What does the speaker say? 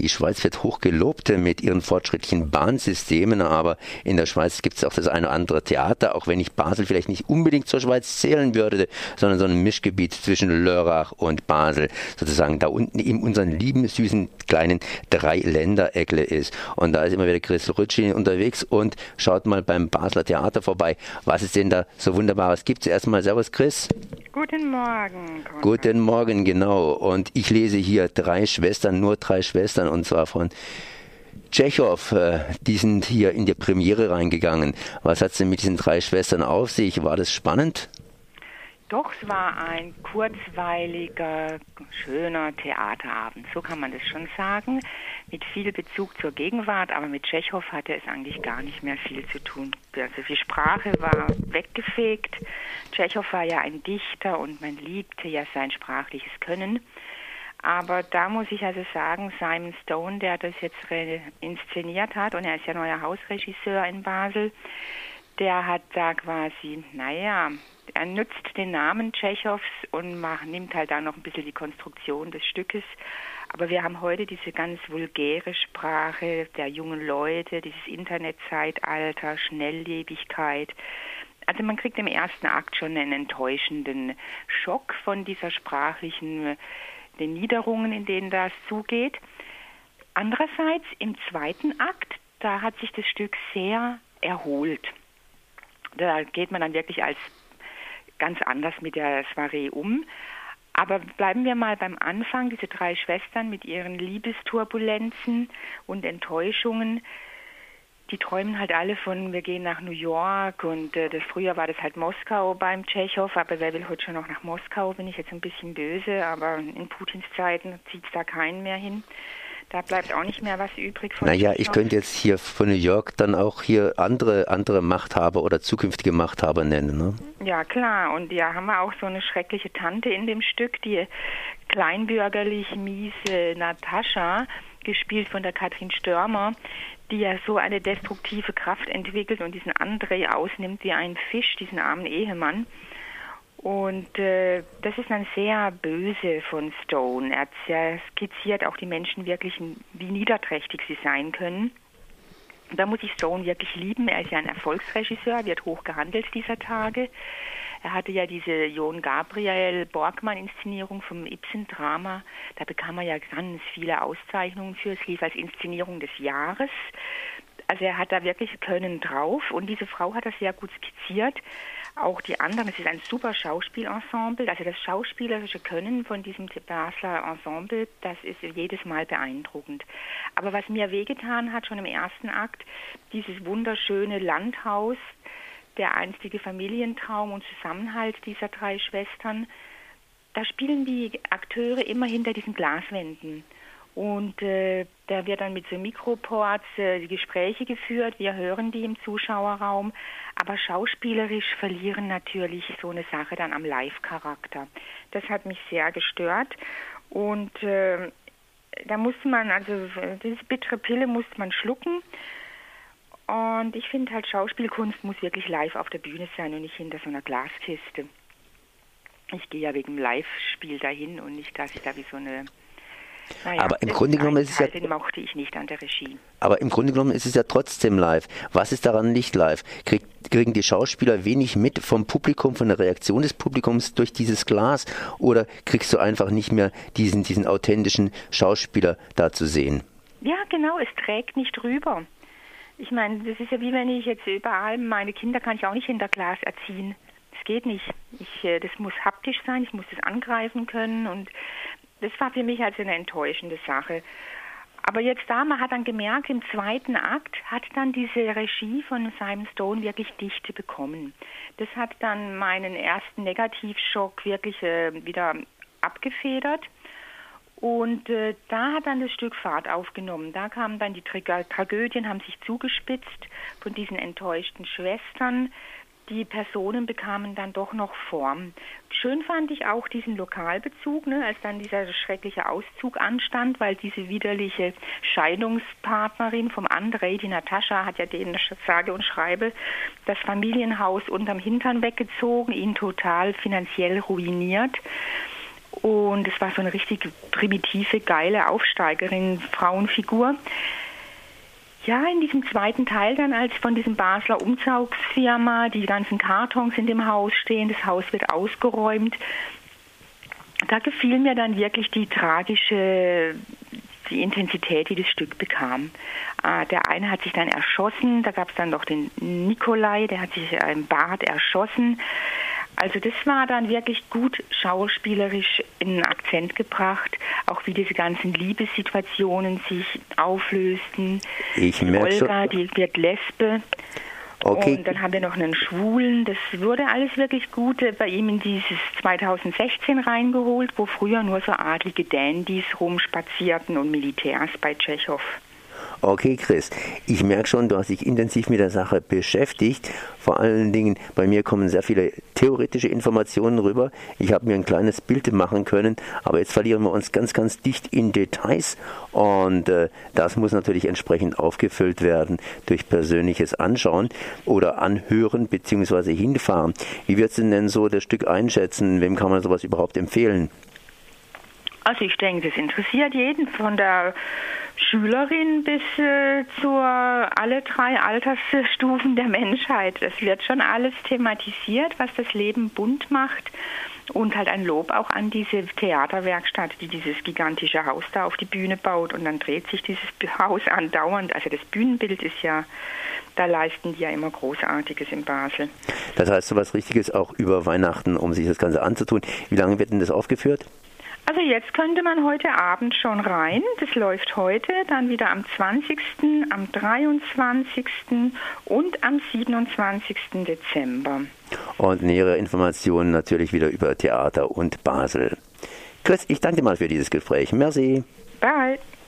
Die Schweiz wird hoch gelobt mit ihren fortschrittlichen Bahnsystemen, aber in der Schweiz gibt es auch das eine oder andere Theater, auch wenn ich Basel vielleicht nicht unbedingt zur Schweiz zählen würde, sondern so ein Mischgebiet zwischen Lörrach und Basel, sozusagen da unten in unseren lieben, süßen, kleinen Dreiländereckle ist. Und da ist immer wieder Chris Rütschi unterwegs und schaut mal beim Basler Theater vorbei, was es denn da so Wunderbares gibt. Zuerst mal Servus Chris. Guten Morgen. Guten Morgen, genau. Und ich lese hier drei Schwestern, nur drei Schwestern, und zwar von Tschechow, äh, die sind hier in die Premiere reingegangen. Was hat es denn mit diesen drei Schwestern auf sich? War das spannend? Doch, es war ein kurzweiliger, schöner Theaterabend, so kann man das schon sagen, mit viel Bezug zur Gegenwart, aber mit Tschechow hatte es eigentlich gar nicht mehr viel zu tun. Also die Sprache war weggefegt. Tschechow war ja ein Dichter und man liebte ja sein sprachliches Können. Aber da muss ich also sagen, Simon Stone, der das jetzt inszeniert hat, und er ist ja neuer Hausregisseur in Basel, der hat da quasi, naja, er nutzt den Namen Tschechows und macht, nimmt halt da noch ein bisschen die Konstruktion des Stückes. Aber wir haben heute diese ganz vulgäre Sprache der jungen Leute, dieses Internetzeitalter, Schnelllebigkeit. Also man kriegt im ersten Akt schon einen enttäuschenden Schock von dieser sprachlichen den Niederungen, in denen das zugeht. Andererseits im zweiten Akt, da hat sich das Stück sehr erholt. Da geht man dann wirklich als ganz anders mit der Soiree um. Aber bleiben wir mal beim Anfang, diese drei Schwestern mit ihren Liebesturbulenzen und Enttäuschungen die träumen halt alle von, wir gehen nach New York und äh, das früher war das halt Moskau beim Tschechow, aber wer will heute schon noch nach Moskau, bin ich jetzt ein bisschen böse, aber in Putins Zeiten zieht es da keinen mehr hin. Da bleibt auch nicht mehr was übrig von. Naja, ich könnte jetzt hier von New York dann auch hier andere, andere Machthaber oder zukünftige Machthaber nennen. Ne? Ja, klar. Und ja, haben wir auch so eine schreckliche Tante in dem Stück, die kleinbürgerlich miese Natascha, gespielt von der Katrin Störmer, die ja so eine destruktive Kraft entwickelt und diesen André ausnimmt wie ein Fisch, diesen armen Ehemann. Und äh, das ist dann sehr böse von Stone. Er, er skizziert auch die Menschen wirklich, wie niederträchtig sie sein können. Da muss ich Stone wirklich lieben. Er ist ja ein Erfolgsregisseur, wird hoch gehandelt dieser Tage. Er hatte ja diese John Gabriel Borgmann-Inszenierung vom Ibsen-Drama. Da bekam er ja ganz viele Auszeichnungen für. Es lief als Inszenierung des Jahres. Also er hat da wirklich Können drauf und diese Frau hat das sehr gut skizziert. Auch die anderen, es ist ein super Schauspielensemble. Also das schauspielerische Können von diesem Basler Ensemble, das ist jedes Mal beeindruckend. Aber was mir wehgetan hat, schon im ersten Akt, dieses wunderschöne Landhaus, der einstige Familientraum und Zusammenhalt dieser drei Schwestern, da spielen die Akteure immer hinter diesen Glaswänden. Und äh, da wird dann mit so Mikroports äh, Gespräche geführt. Wir hören die im Zuschauerraum. Aber schauspielerisch verlieren natürlich so eine Sache dann am Live-Charakter. Das hat mich sehr gestört. Und äh, da musste man, also diese bittere Pille musste man schlucken. Und ich finde halt, Schauspielkunst muss wirklich live auf der Bühne sein und nicht hinter so einer Glaskiste. Ich gehe ja wegen Live-Spiel dahin und nicht, dass ich da wie so eine naja, aber im Grunde genommen ist es ja. Den mochte ich nicht an der Regie. Aber im Grunde genommen ist es ja trotzdem live. Was ist daran nicht live? Krieg, kriegen die Schauspieler wenig mit vom Publikum, von der Reaktion des Publikums durch dieses Glas? Oder kriegst du einfach nicht mehr diesen, diesen authentischen Schauspieler da zu sehen? Ja, genau, es trägt nicht rüber. Ich meine, das ist ja wie wenn ich jetzt überall, meine Kinder kann ich auch nicht hinter Glas erziehen. Das geht nicht. Ich, äh, das muss haptisch sein, ich muss das angreifen können und das war für mich also eine enttäuschende Sache. Aber jetzt da, man hat dann gemerkt, im zweiten Akt hat dann diese Regie von Simon Stone wirklich Dichte bekommen. Das hat dann meinen ersten Negativschock wirklich äh, wieder abgefedert. Und äh, da hat dann das Stück Fahrt aufgenommen. Da kamen dann die Tra Tragödien, haben sich zugespitzt von diesen enttäuschten Schwestern. Die Personen bekamen dann doch noch Form. Schön fand ich auch diesen Lokalbezug, ne, als dann dieser schreckliche Auszug anstand, weil diese widerliche Scheidungspartnerin vom André, die Natascha, hat ja den sage und schreibe das Familienhaus unterm Hintern weggezogen, ihn total finanziell ruiniert. Und es war so eine richtig primitive, geile Aufsteigerin, Frauenfigur. Ja, in diesem zweiten Teil dann, als von diesem Basler Umzugsfirma die ganzen Kartons in dem Haus stehen, das Haus wird ausgeräumt, da gefiel mir dann wirklich die tragische die Intensität, wie das Stück bekam. Äh, der eine hat sich dann erschossen, da gab es dann noch den Nikolai, der hat sich im Bad erschossen. Also das war dann wirklich gut schauspielerisch in den Akzent gebracht, auch wie diese ganzen Liebessituationen sich auflösten. Ich merke Olga, die wird Lesbe. Okay. Und dann haben wir noch einen Schwulen. Das wurde alles wirklich gut bei ihm in dieses 2016 reingeholt, wo früher nur so adlige Dandys rumspazierten und Militärs bei Tschechow. Okay, Chris, ich merke schon, du hast dich intensiv mit der Sache beschäftigt. Vor allen Dingen, bei mir kommen sehr viele theoretische Informationen rüber. Ich habe mir ein kleines Bild machen können, aber jetzt verlieren wir uns ganz, ganz dicht in Details und äh, das muss natürlich entsprechend aufgefüllt werden durch persönliches Anschauen oder Anhören bzw. hinfahren. Wie würdest du denn so das Stück einschätzen? Wem kann man sowas überhaupt empfehlen? Also ich denke, das interessiert jeden von der Schülerin bis äh, zur alle drei Altersstufen der Menschheit. Es wird schon alles thematisiert, was das Leben bunt macht. Und halt ein Lob auch an diese Theaterwerkstatt, die dieses gigantische Haus da auf die Bühne baut. Und dann dreht sich dieses Haus andauernd. Also das Bühnenbild ist ja, da leisten die ja immer Großartiges in Basel. Das heißt so was Richtiges auch über Weihnachten, um sich das Ganze anzutun. Wie lange wird denn das aufgeführt? Also jetzt könnte man heute Abend schon rein. Das läuft heute, dann wieder am 20., am 23. und am 27. Dezember. Und nähere Informationen natürlich wieder über Theater und Basel. Chris, ich danke dir mal für dieses Gespräch. Merci. Bye.